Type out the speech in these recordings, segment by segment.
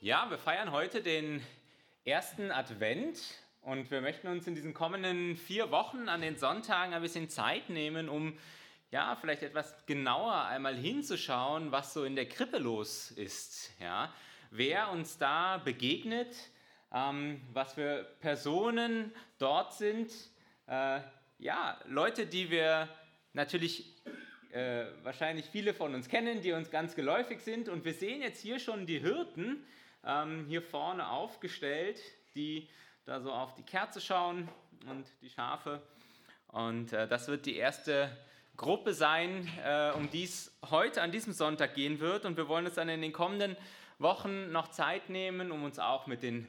Ja, wir feiern heute den ersten Advent und wir möchten uns in diesen kommenden vier Wochen an den Sonntagen ein bisschen Zeit nehmen, um ja, vielleicht etwas genauer einmal hinzuschauen, was so in der Krippe los ist. Ja, wer uns da begegnet, ähm, was für Personen dort sind. Äh, ja, Leute, die wir natürlich äh, wahrscheinlich viele von uns kennen, die uns ganz geläufig sind. Und wir sehen jetzt hier schon die Hirten ähm, hier vorne aufgestellt, die da so auf die Kerze schauen und die Schafe. Und äh, das wird die erste Gruppe sein, äh, um die es heute an diesem Sonntag gehen wird. Und wir wollen uns dann in den kommenden Wochen noch Zeit nehmen, um uns auch mit den,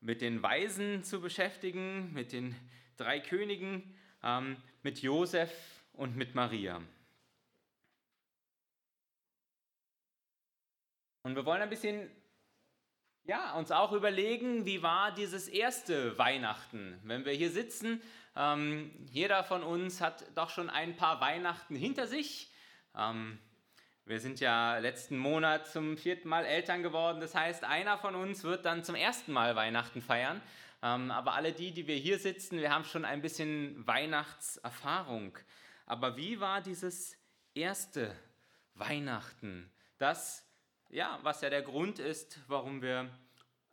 mit den Weisen zu beschäftigen, mit den drei Königen, ähm, mit Josef und mit Maria. Und wir wollen ein bisschen ja, uns auch überlegen, wie war dieses erste Weihnachten. Wenn wir hier sitzen, ähm, jeder von uns hat doch schon ein paar Weihnachten hinter sich. Ähm, wir sind ja letzten Monat zum vierten Mal Eltern geworden. Das heißt, einer von uns wird dann zum ersten Mal Weihnachten feiern. Ähm, aber alle die, die wir hier sitzen, wir haben schon ein bisschen Weihnachtserfahrung. Aber wie war dieses erste Weihnachten? Das ja, was ja der Grund ist, warum wir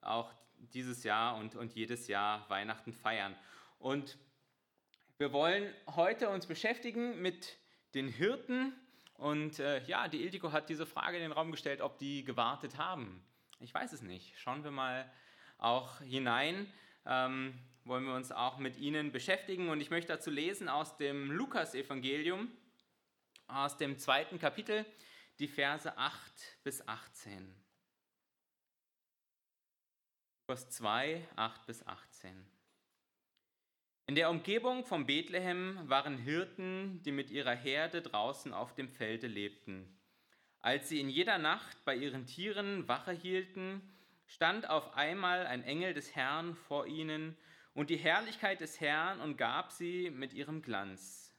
auch dieses Jahr und, und jedes Jahr Weihnachten feiern. Und wir wollen heute uns beschäftigen mit den Hirten. Und äh, ja, die Ildiko hat diese Frage in den Raum gestellt, ob die gewartet haben. Ich weiß es nicht. Schauen wir mal auch hinein. Ähm, wollen wir uns auch mit ihnen beschäftigen. Und ich möchte dazu lesen aus dem Lukas-Evangelium, aus dem zweiten Kapitel die Verse 8 bis 18. Vers 2, 8 bis 18. In der Umgebung von Bethlehem waren Hirten, die mit ihrer Herde draußen auf dem Felde lebten. Als sie in jeder Nacht bei ihren Tieren Wache hielten, stand auf einmal ein Engel des Herrn vor ihnen und die Herrlichkeit des Herrn umgab sie mit ihrem Glanz.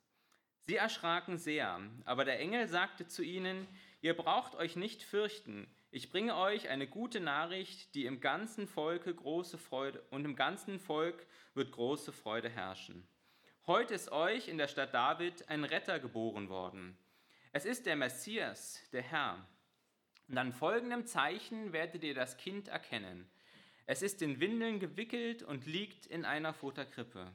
Sie erschraken sehr, aber der Engel sagte zu ihnen, Ihr braucht euch nicht fürchten. Ich bringe euch eine gute Nachricht, die im ganzen Volke große Freude und im ganzen Volk wird große Freude herrschen. Heute ist euch in der Stadt David ein Retter geboren worden. Es ist der Messias, der Herr. Und an folgendem Zeichen werdet ihr das Kind erkennen. Es ist in Windeln gewickelt und liegt in einer Futterkrippe.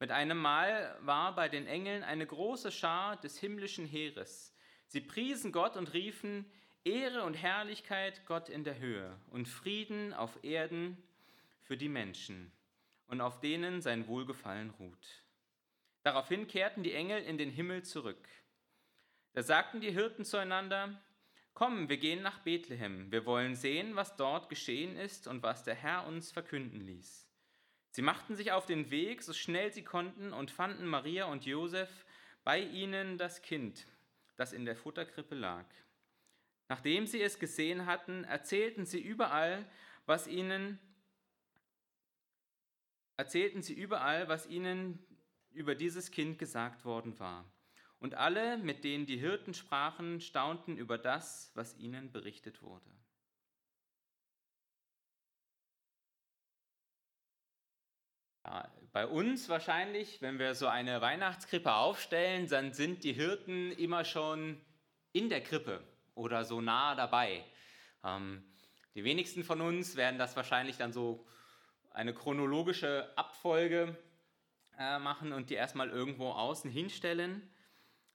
Mit einem Mal war bei den Engeln eine große Schar des himmlischen Heeres Sie priesen Gott und riefen, Ehre und Herrlichkeit Gott in der Höhe und Frieden auf Erden für die Menschen und auf denen sein Wohlgefallen ruht. Daraufhin kehrten die Engel in den Himmel zurück. Da sagten die Hirten zueinander, Komm, wir gehen nach Bethlehem, wir wollen sehen, was dort geschehen ist und was der Herr uns verkünden ließ. Sie machten sich auf den Weg, so schnell sie konnten, und fanden Maria und Josef bei ihnen das Kind, das in der Futterkrippe lag. Nachdem sie es gesehen hatten, erzählten sie überall, was ihnen erzählten sie überall, was ihnen über dieses Kind gesagt worden war. Und alle, mit denen die Hirten sprachen, staunten über das, was ihnen berichtet wurde. Ja, bei uns wahrscheinlich, wenn wir so eine Weihnachtskrippe aufstellen, dann sind die Hirten immer schon in der Krippe oder so nah dabei. Ähm, die wenigsten von uns werden das wahrscheinlich dann so eine chronologische Abfolge äh, machen und die erstmal irgendwo außen hinstellen.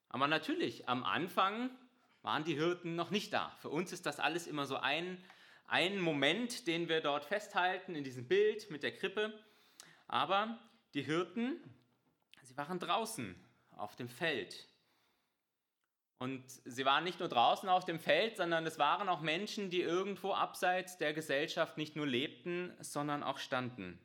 Aber natürlich, am Anfang waren die Hirten noch nicht da. Für uns ist das alles immer so ein, ein Moment, den wir dort festhalten in diesem Bild mit der Krippe. Aber die Hirten, sie waren draußen auf dem Feld. Und sie waren nicht nur draußen auf dem Feld, sondern es waren auch Menschen, die irgendwo abseits der Gesellschaft nicht nur lebten, sondern auch standen.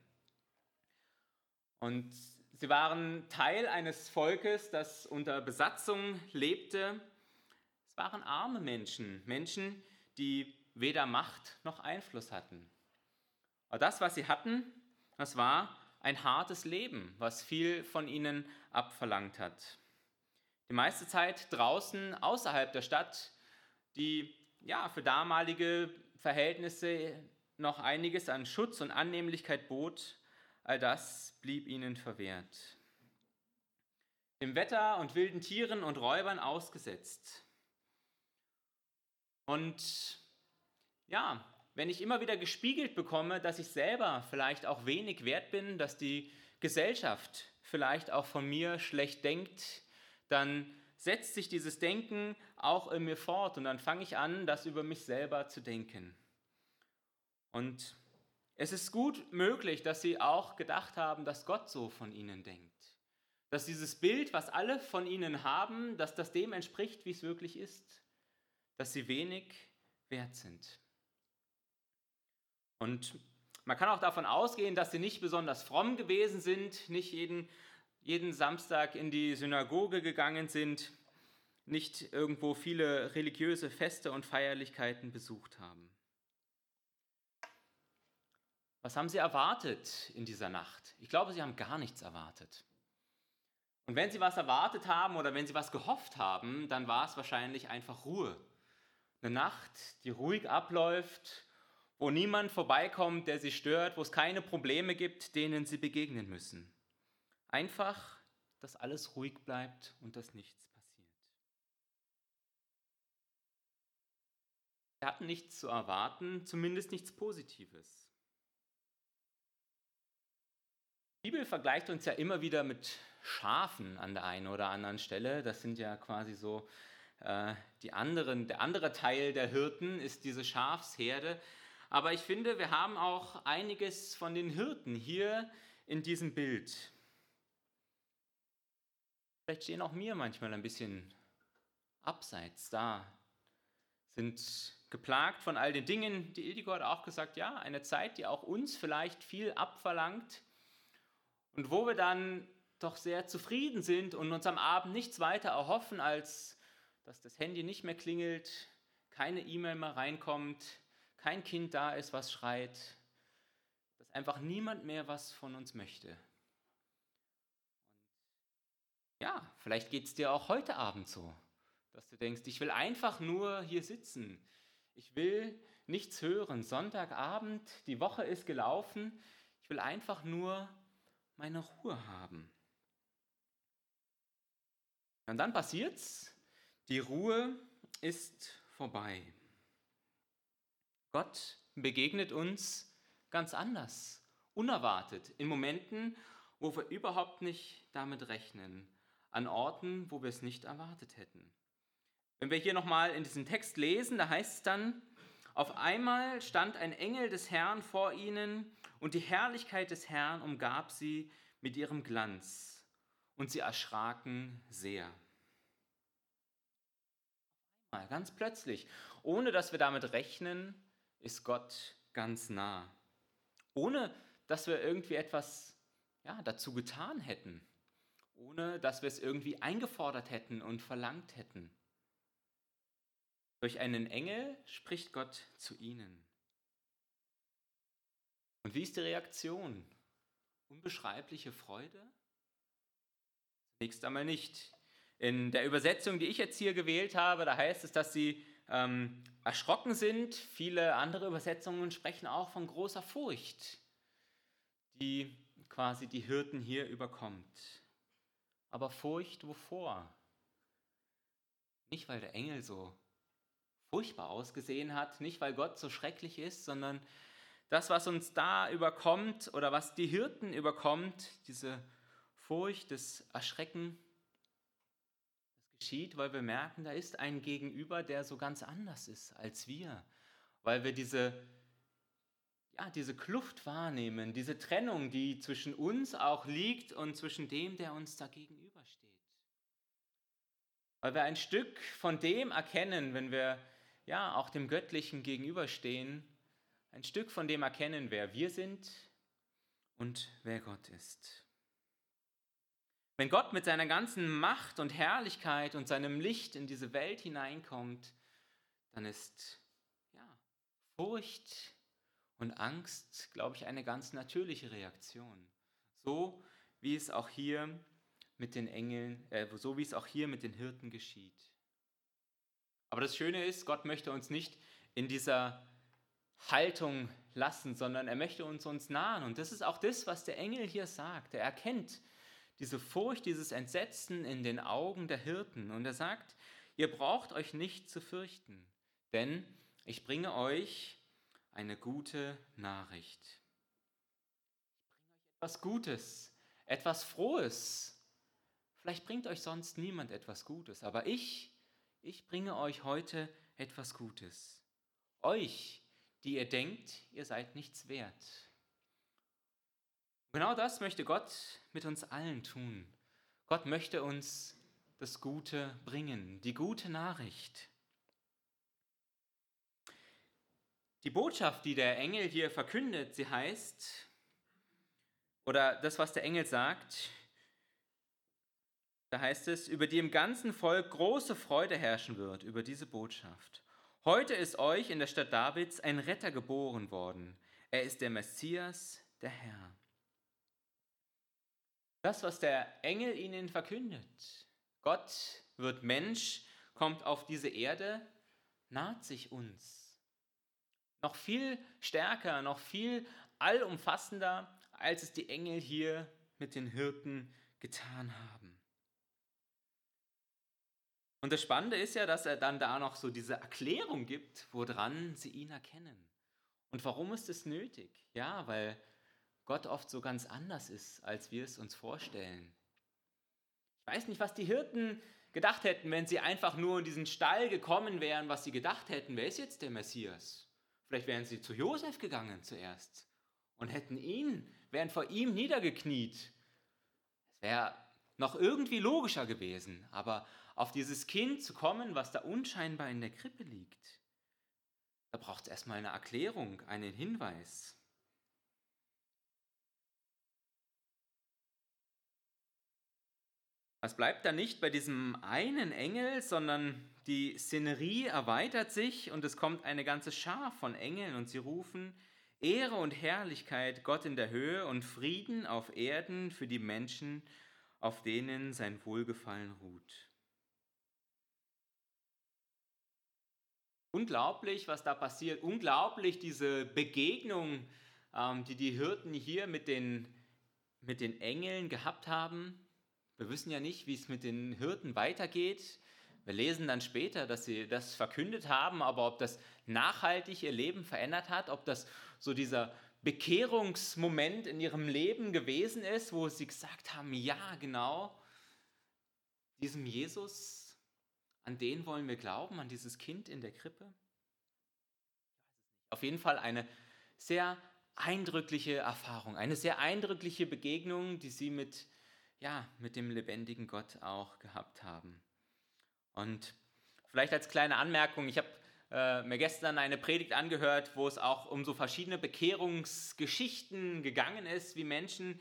Und sie waren Teil eines Volkes, das unter Besatzung lebte. Es waren arme Menschen, Menschen, die weder Macht noch Einfluss hatten. Aber das, was sie hatten, das war ein hartes Leben, was viel von ihnen abverlangt hat. Die meiste Zeit draußen außerhalb der Stadt, die ja für damalige Verhältnisse noch einiges an Schutz und Annehmlichkeit bot, all das blieb ihnen verwehrt. Dem Wetter und wilden Tieren und Räubern ausgesetzt. Und ja, wenn ich immer wieder gespiegelt bekomme, dass ich selber vielleicht auch wenig wert bin, dass die Gesellschaft vielleicht auch von mir schlecht denkt, dann setzt sich dieses Denken auch in mir fort und dann fange ich an, das über mich selber zu denken. Und es ist gut möglich, dass sie auch gedacht haben, dass Gott so von ihnen denkt. Dass dieses Bild, was alle von ihnen haben, dass das dem entspricht, wie es wirklich ist. Dass sie wenig wert sind. Und man kann auch davon ausgehen, dass sie nicht besonders fromm gewesen sind, nicht jeden, jeden Samstag in die Synagoge gegangen sind, nicht irgendwo viele religiöse Feste und Feierlichkeiten besucht haben. Was haben sie erwartet in dieser Nacht? Ich glaube, sie haben gar nichts erwartet. Und wenn sie was erwartet haben oder wenn sie was gehofft haben, dann war es wahrscheinlich einfach Ruhe. Eine Nacht, die ruhig abläuft, wo niemand vorbeikommt, der sie stört, wo es keine Probleme gibt, denen sie begegnen müssen. Einfach, dass alles ruhig bleibt und dass nichts passiert. Sie hatten nichts zu erwarten, zumindest nichts Positives. Die Bibel vergleicht uns ja immer wieder mit Schafen an der einen oder anderen Stelle. Das sind ja quasi so äh, die anderen, der andere Teil der Hirten ist diese Schafsherde. Aber ich finde, wir haben auch einiges von den Hirten hier in diesem Bild. Vielleicht stehen auch mir manchmal ein bisschen abseits da, sind geplagt von all den Dingen, die Ildiko hat auch gesagt, ja, eine Zeit, die auch uns vielleicht viel abverlangt und wo wir dann doch sehr zufrieden sind und uns am Abend nichts weiter erhoffen, als dass das Handy nicht mehr klingelt, keine E-Mail mehr reinkommt, kein Kind da ist, was schreit, dass einfach niemand mehr was von uns möchte. ja, vielleicht geht es dir auch heute Abend so, dass du denkst, ich will einfach nur hier sitzen. Ich will nichts hören. Sonntagabend, die Woche ist gelaufen. Ich will einfach nur meine Ruhe haben. Und dann passiert's, die Ruhe ist vorbei. Gott begegnet uns ganz anders, unerwartet, in Momenten, wo wir überhaupt nicht damit rechnen, an Orten, wo wir es nicht erwartet hätten. Wenn wir hier nochmal in diesem Text lesen, da heißt es dann, auf einmal stand ein Engel des Herrn vor ihnen und die Herrlichkeit des Herrn umgab sie mit ihrem Glanz und sie erschraken sehr. Ganz plötzlich, ohne dass wir damit rechnen, ist Gott ganz nah. Ohne dass wir irgendwie etwas ja, dazu getan hätten. Ohne dass wir es irgendwie eingefordert hätten und verlangt hätten. Durch einen Engel spricht Gott zu ihnen. Und wie ist die Reaktion? Unbeschreibliche Freude? Zunächst einmal nicht. In der Übersetzung, die ich jetzt hier gewählt habe, da heißt es, dass sie ähm, erschrocken sind. Viele andere Übersetzungen sprechen auch von großer Furcht, die quasi die Hirten hier überkommt. Aber Furcht wovor? Nicht, weil der Engel so furchtbar ausgesehen hat, nicht, weil Gott so schrecklich ist, sondern das, was uns da überkommt oder was die Hirten überkommt, diese Furcht, das Erschrecken, geschieht, weil wir merken, da ist ein Gegenüber, der so ganz anders ist als wir, weil wir diese, ja, diese Kluft wahrnehmen, diese Trennung, die zwischen uns auch liegt und zwischen dem, der uns da gegenübersteht. Weil wir ein Stück von dem erkennen, wenn wir ja auch dem Göttlichen gegenüberstehen, ein Stück von dem erkennen, wer wir sind und wer Gott ist. Wenn Gott mit seiner ganzen Macht und Herrlichkeit und seinem Licht in diese Welt hineinkommt, dann ist ja, Furcht und Angst, glaube ich, eine ganz natürliche Reaktion. So wie es auch hier mit den Engeln, äh, so wie es auch hier mit den Hirten geschieht. Aber das Schöne ist, Gott möchte uns nicht in dieser Haltung lassen, sondern er möchte uns uns nahen. Und das ist auch das, was der Engel hier sagt. Er erkennt diese Furcht, dieses Entsetzen in den Augen der Hirten. Und er sagt, ihr braucht euch nicht zu fürchten, denn ich bringe euch eine gute Nachricht. Ich bringe euch etwas Gutes, etwas Frohes. Vielleicht bringt euch sonst niemand etwas Gutes, aber ich, ich bringe euch heute etwas Gutes. Euch, die ihr denkt, ihr seid nichts wert. Genau das möchte Gott mit uns allen tun. Gott möchte uns das Gute bringen, die gute Nachricht. Die Botschaft, die der Engel hier verkündet, sie heißt, oder das, was der Engel sagt, da heißt es, über die im ganzen Volk große Freude herrschen wird, über diese Botschaft. Heute ist euch in der Stadt Davids ein Retter geboren worden. Er ist der Messias, der Herr. Das, was der Engel ihnen verkündet. Gott wird Mensch, kommt auf diese Erde, naht sich uns. Noch viel stärker, noch viel allumfassender, als es die Engel hier mit den Hirten getan haben. Und das Spannende ist ja, dass er dann da noch so diese Erklärung gibt, woran sie ihn erkennen. Und warum ist es nötig? Ja, weil Gott oft so ganz anders ist, als wir es uns vorstellen. Ich weiß nicht, was die Hirten gedacht hätten, wenn sie einfach nur in diesen Stall gekommen wären, was sie gedacht hätten, wer ist jetzt der Messias? Vielleicht wären sie zu Josef gegangen zuerst und hätten ihn, wären vor ihm niedergekniet. Es wäre noch irgendwie logischer gewesen, aber auf dieses Kind zu kommen, was da unscheinbar in der Krippe liegt, da braucht es erstmal eine Erklärung, einen Hinweis. Es bleibt dann nicht bei diesem einen Engel, sondern die Szenerie erweitert sich und es kommt eine ganze Schar von Engeln und sie rufen Ehre und Herrlichkeit Gott in der Höhe und Frieden auf Erden für die Menschen, auf denen sein Wohlgefallen ruht. Unglaublich, was da passiert. Unglaublich diese Begegnung, ähm, die die Hirten hier mit den, mit den Engeln gehabt haben. Wir wissen ja nicht, wie es mit den Hirten weitergeht. Wir lesen dann später, dass sie das verkündet haben, aber ob das nachhaltig ihr Leben verändert hat, ob das so dieser Bekehrungsmoment in ihrem Leben gewesen ist, wo sie gesagt haben, ja, genau, diesem Jesus, an den wollen wir glauben, an dieses Kind in der Krippe. Auf jeden Fall eine sehr eindrückliche Erfahrung, eine sehr eindrückliche Begegnung, die sie mit ja, mit dem lebendigen Gott auch gehabt haben. Und vielleicht als kleine Anmerkung, ich habe äh, mir gestern eine Predigt angehört, wo es auch um so verschiedene Bekehrungsgeschichten gegangen ist, wie Menschen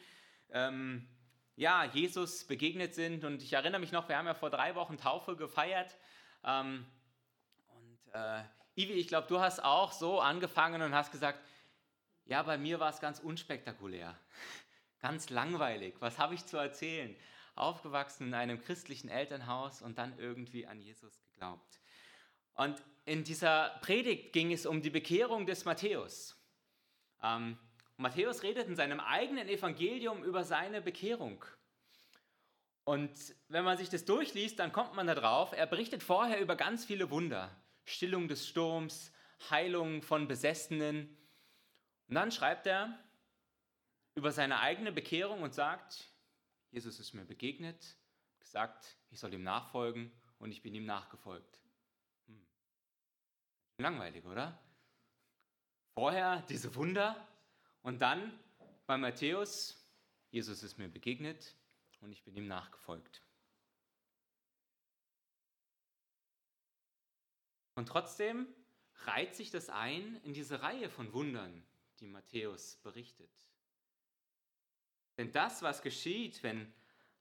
ähm, ja, Jesus begegnet sind. Und ich erinnere mich noch, wir haben ja vor drei Wochen Taufe gefeiert. Ähm, und äh, Ivi, ich glaube, du hast auch so angefangen und hast gesagt, ja, bei mir war es ganz unspektakulär. Ganz langweilig. Was habe ich zu erzählen? Aufgewachsen in einem christlichen Elternhaus und dann irgendwie an Jesus geglaubt. Und in dieser Predigt ging es um die Bekehrung des Matthäus. Ähm, Matthäus redet in seinem eigenen Evangelium über seine Bekehrung. Und wenn man sich das durchliest, dann kommt man da drauf. Er berichtet vorher über ganz viele Wunder. Stillung des Sturms, Heilung von Besessenen. Und dann schreibt er, über seine eigene Bekehrung und sagt, Jesus ist mir begegnet, gesagt, ich soll ihm nachfolgen und ich bin ihm nachgefolgt. Hm. Langweilig, oder? Vorher diese Wunder und dann bei Matthäus, Jesus ist mir begegnet und ich bin ihm nachgefolgt. Und trotzdem reiht sich das ein in diese Reihe von Wundern, die Matthäus berichtet. Denn das, was geschieht, wenn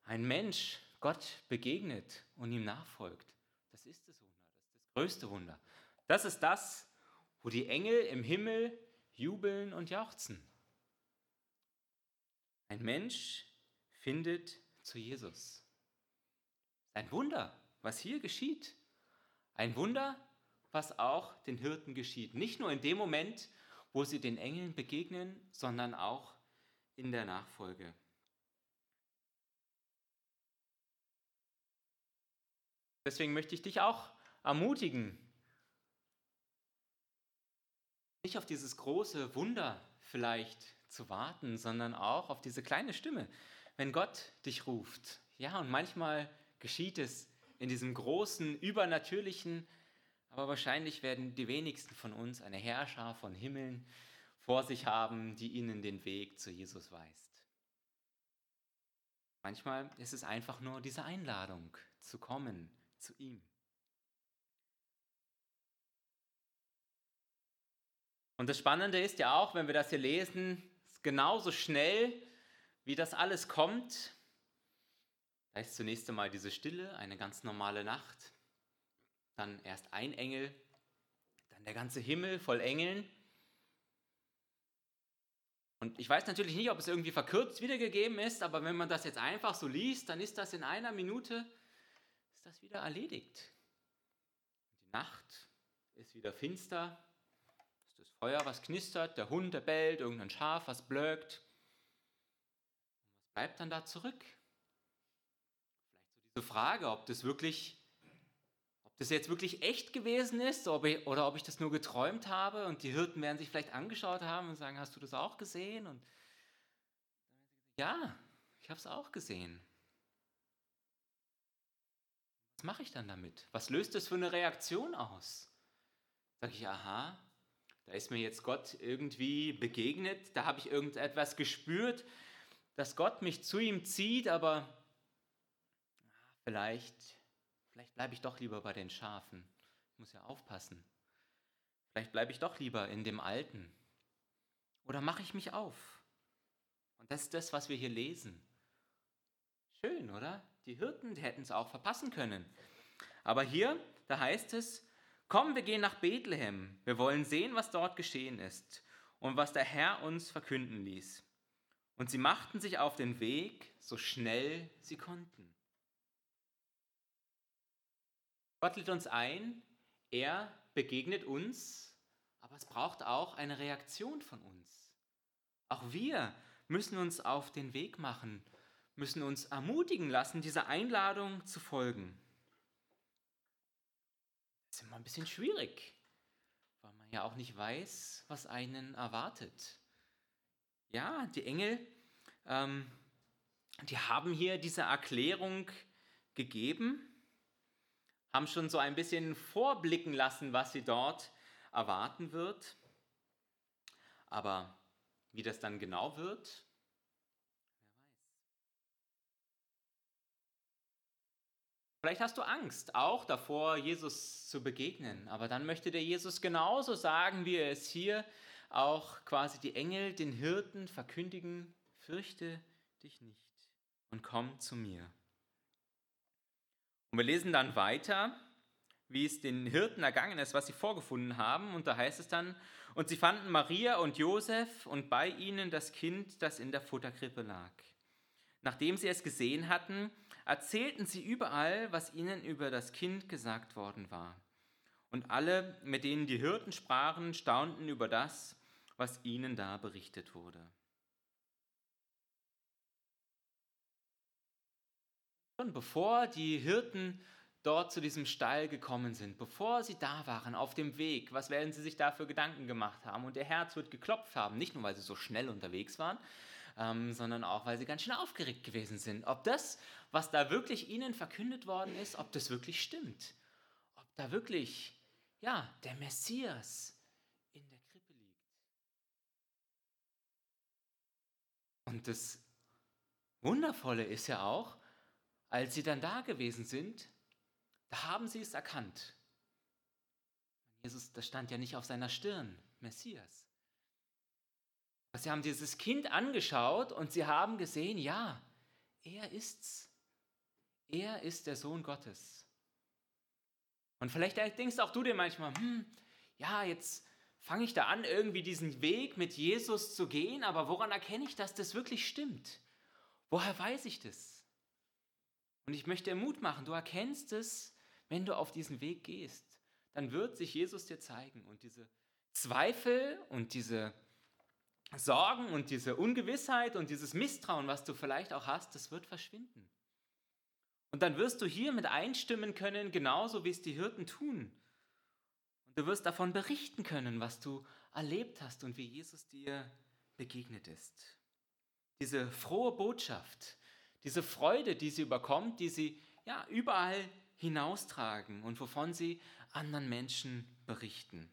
ein Mensch Gott begegnet und ihm nachfolgt, das ist das Wunder, das ist das größte Wunder. Das ist das, wo die Engel im Himmel jubeln und jauchzen. Ein Mensch findet zu Jesus. Ein Wunder, was hier geschieht. Ein Wunder, was auch den Hirten geschieht. Nicht nur in dem Moment, wo sie den Engeln begegnen, sondern auch in der Nachfolge. Deswegen möchte ich dich auch ermutigen, nicht auf dieses große Wunder vielleicht zu warten, sondern auch auf diese kleine Stimme, wenn Gott dich ruft. Ja, und manchmal geschieht es in diesem großen, übernatürlichen, aber wahrscheinlich werden die wenigsten von uns eine Herrscher von Himmeln vor sich haben, die ihnen den Weg zu Jesus weist. Manchmal ist es einfach nur diese Einladung zu kommen zu ihm. Und das Spannende ist ja auch, wenn wir das hier lesen, genauso schnell, wie das alles kommt. Da ist zunächst einmal diese Stille, eine ganz normale Nacht. Dann erst ein Engel, dann der ganze Himmel voll Engeln. Und ich weiß natürlich nicht, ob es irgendwie verkürzt wiedergegeben ist, aber wenn man das jetzt einfach so liest, dann ist das in einer Minute, ist das wieder erledigt. Die Nacht ist wieder finster, das Feuer, was knistert, der Hund, der bellt, irgendein Schaf, was blökt. Und was bleibt dann da zurück? Vielleicht so diese Frage, ob das wirklich, das jetzt wirklich echt gewesen ist ob ich, oder ob ich das nur geträumt habe und die Hirten werden sich vielleicht angeschaut haben und sagen, hast du das auch gesehen? Und ja, ich habe es auch gesehen. Was mache ich dann damit? Was löst das für eine Reaktion aus? Sage ich, aha, da ist mir jetzt Gott irgendwie begegnet, da habe ich irgendetwas gespürt, dass Gott mich zu ihm zieht, aber vielleicht, vielleicht bleibe ich doch lieber bei den Schafen. Ich muss ja aufpassen. Vielleicht bleibe ich doch lieber in dem Alten. Oder mache ich mich auf? Und das ist das, was wir hier lesen. Schön, oder? Die Hirten die hätten es auch verpassen können. Aber hier, da heißt es, Komm, wir gehen nach Bethlehem. Wir wollen sehen, was dort geschehen ist und was der Herr uns verkünden ließ. Und sie machten sich auf den Weg, so schnell sie konnten. Gott lädt uns ein, er begegnet uns, aber es braucht auch eine Reaktion von uns. Auch wir müssen uns auf den Weg machen, müssen uns ermutigen lassen, dieser Einladung zu folgen ist immer ein bisschen schwierig, weil man ja auch nicht weiß, was einen erwartet. Ja, die Engel, ähm, die haben hier diese Erklärung gegeben, haben schon so ein bisschen vorblicken lassen, was sie dort erwarten wird. Aber wie das dann genau wird, Vielleicht hast du Angst auch davor, Jesus zu begegnen, aber dann möchte der Jesus genauso sagen, wie er es hier auch quasi die Engel den Hirten verkündigen, fürchte dich nicht und komm zu mir. Und wir lesen dann weiter, wie es den Hirten ergangen ist, was sie vorgefunden haben. Und da heißt es dann, und sie fanden Maria und Josef und bei ihnen das Kind, das in der Futterkrippe lag. Nachdem sie es gesehen hatten, erzählten sie überall, was ihnen über das Kind gesagt worden war. Und alle, mit denen die Hirten sprachen, staunten über das, was ihnen da berichtet wurde. Schon bevor die Hirten dort zu diesem Stall gekommen sind, bevor sie da waren, auf dem Weg, was werden sie sich da für Gedanken gemacht haben? Und ihr Herz wird geklopft haben, nicht nur weil sie so schnell unterwegs waren, ähm, sondern auch, weil sie ganz schön aufgeregt gewesen sind. Ob das, was da wirklich ihnen verkündet worden ist, ob das wirklich stimmt. Ob da wirklich, ja, der Messias in der Krippe liegt. Und das Wundervolle ist ja auch, als sie dann da gewesen sind, da haben sie es erkannt. Jesus, das stand ja nicht auf seiner Stirn, Messias. Sie haben dieses Kind angeschaut und sie haben gesehen, ja, er ist's. Er ist der Sohn Gottes. Und vielleicht denkst auch du dir manchmal, hm, ja, jetzt fange ich da an, irgendwie diesen Weg mit Jesus zu gehen, aber woran erkenne ich, dass das wirklich stimmt? Woher weiß ich das? Und ich möchte dir Mut machen, du erkennst es, wenn du auf diesen Weg gehst. Dann wird sich Jesus dir zeigen und diese Zweifel und diese Sorgen und diese Ungewissheit und dieses Misstrauen, was du vielleicht auch hast, das wird verschwinden. Und dann wirst du hier mit einstimmen können, genauso wie es die Hirten tun. Und du wirst davon berichten können, was du erlebt hast und wie Jesus dir begegnet ist. Diese frohe Botschaft, diese Freude, die sie überkommt, die sie ja überall hinaustragen und wovon sie anderen Menschen berichten.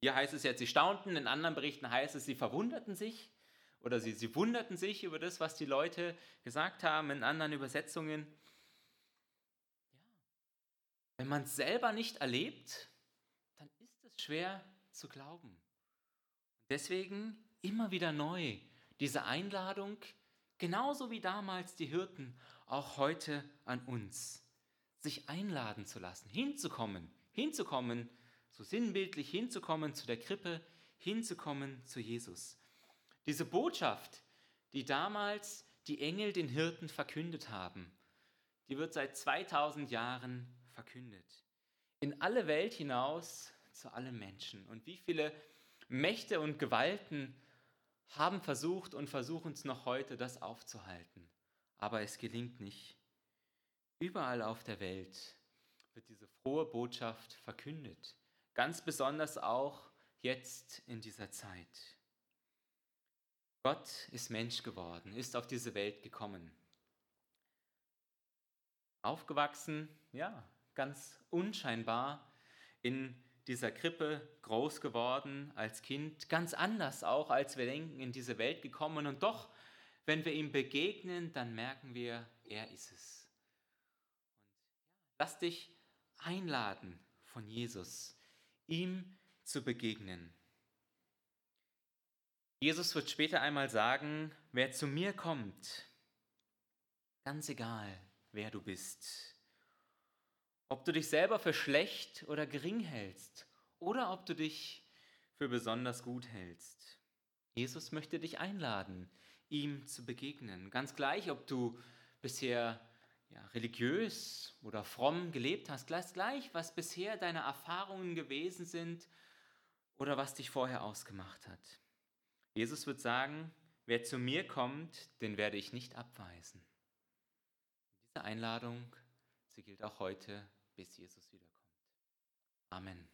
Hier heißt es jetzt, sie staunten, in anderen Berichten heißt es, sie verwunderten sich oder sie, sie wunderten sich über das, was die Leute gesagt haben, in anderen Übersetzungen. Ja. Wenn man es selber nicht erlebt, dann ist es schwer zu glauben. Deswegen immer wieder neu diese Einladung, genauso wie damals die Hirten, auch heute an uns, sich einladen zu lassen, hinzukommen, hinzukommen so sinnbildlich hinzukommen zu der Krippe, hinzukommen zu Jesus. Diese Botschaft, die damals die Engel den Hirten verkündet haben, die wird seit 2000 Jahren verkündet. In alle Welt hinaus zu allen Menschen. Und wie viele Mächte und Gewalten haben versucht und versuchen es noch heute, das aufzuhalten. Aber es gelingt nicht. Überall auf der Welt wird diese frohe Botschaft verkündet. Ganz besonders auch jetzt in dieser Zeit. Gott ist Mensch geworden, ist auf diese Welt gekommen. Aufgewachsen, ja, ganz unscheinbar in dieser Krippe groß geworden als Kind, ganz anders auch, als wir denken, in diese Welt gekommen. Und doch, wenn wir ihm begegnen, dann merken wir, er ist es. Und lass dich einladen von Jesus ihm zu begegnen. Jesus wird später einmal sagen, wer zu mir kommt, ganz egal, wer du bist, ob du dich selber für schlecht oder gering hältst oder ob du dich für besonders gut hältst. Jesus möchte dich einladen, ihm zu begegnen. Ganz gleich, ob du bisher ja, religiös oder fromm gelebt hast, gleich, gleich, was bisher deine Erfahrungen gewesen sind oder was dich vorher ausgemacht hat. Jesus wird sagen, wer zu mir kommt, den werde ich nicht abweisen. Diese Einladung, sie gilt auch heute, bis Jesus wiederkommt. Amen.